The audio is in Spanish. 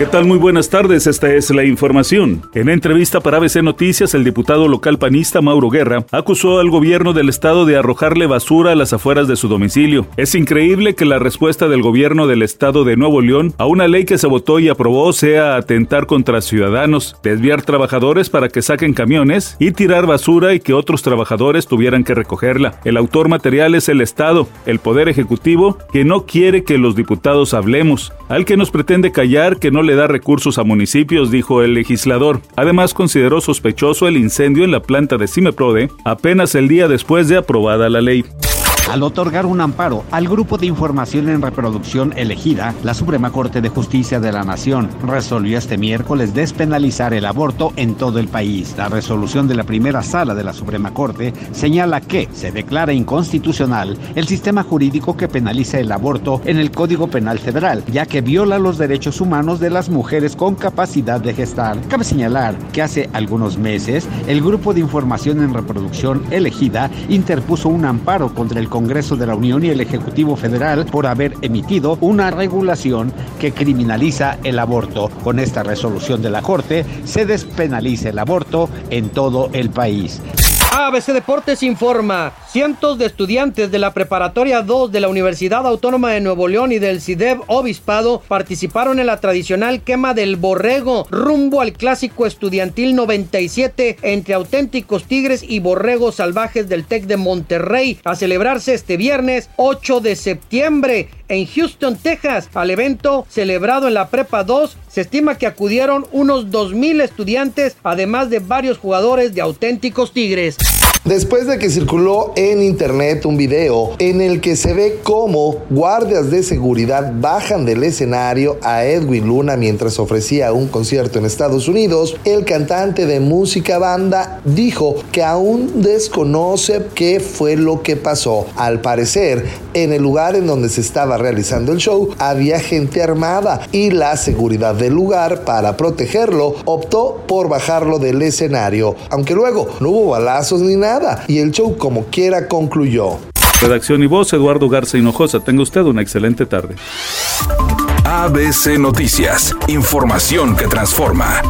¿Qué tal? Muy buenas tardes, esta es la información. En entrevista para ABC Noticias, el diputado local panista Mauro Guerra acusó al gobierno del estado de arrojarle basura a las afueras de su domicilio. Es increíble que la respuesta del gobierno del estado de Nuevo León a una ley que se votó y aprobó sea atentar contra ciudadanos, desviar trabajadores para que saquen camiones y tirar basura y que otros trabajadores tuvieran que recogerla. El autor material es el Estado, el Poder Ejecutivo, que no quiere que los diputados hablemos, al que nos pretende callar que no le da recursos a municipios, dijo el legislador. Además, consideró sospechoso el incendio en la planta de Cimeprode apenas el día después de aprobada la ley. Al otorgar un amparo al Grupo de Información en Reproducción elegida, la Suprema Corte de Justicia de la Nación resolvió este miércoles despenalizar el aborto en todo el país. La resolución de la primera sala de la Suprema Corte señala que se declara inconstitucional el sistema jurídico que penaliza el aborto en el Código Penal Federal, ya que viola los derechos humanos de las mujeres con capacidad de gestar. Cabe señalar que hace algunos meses el Grupo de Información en Reproducción elegida interpuso un amparo contra el Congreso de la Unión y el Ejecutivo Federal por haber emitido una regulación que criminaliza el aborto. Con esta resolución de la Corte se despenaliza el aborto en todo el país. ABC Deportes informa, cientos de estudiantes de la Preparatoria 2 de la Universidad Autónoma de Nuevo León y del CIDEB Obispado participaron en la tradicional quema del borrego rumbo al clásico estudiantil 97 entre auténticos tigres y borregos salvajes del TEC de Monterrey a celebrarse este viernes 8 de septiembre en Houston, Texas. Al evento celebrado en la Prepa 2 se estima que acudieron unos 2.000 estudiantes además de varios jugadores de auténticos tigres. Después de que circuló en internet un video en el que se ve cómo guardias de seguridad bajan del escenario a Edwin Luna mientras ofrecía un concierto en Estados Unidos, el cantante de música banda dijo que aún desconoce qué fue lo que pasó. Al parecer, en el lugar en donde se estaba realizando el show había gente armada y la seguridad del lugar para protegerlo optó por bajarlo del escenario, aunque luego no hubo balazos ni nada y el show como quiera concluyó. Redacción y voz, Eduardo Garza Hinojosa. Tenga usted una excelente tarde. ABC Noticias, información que transforma.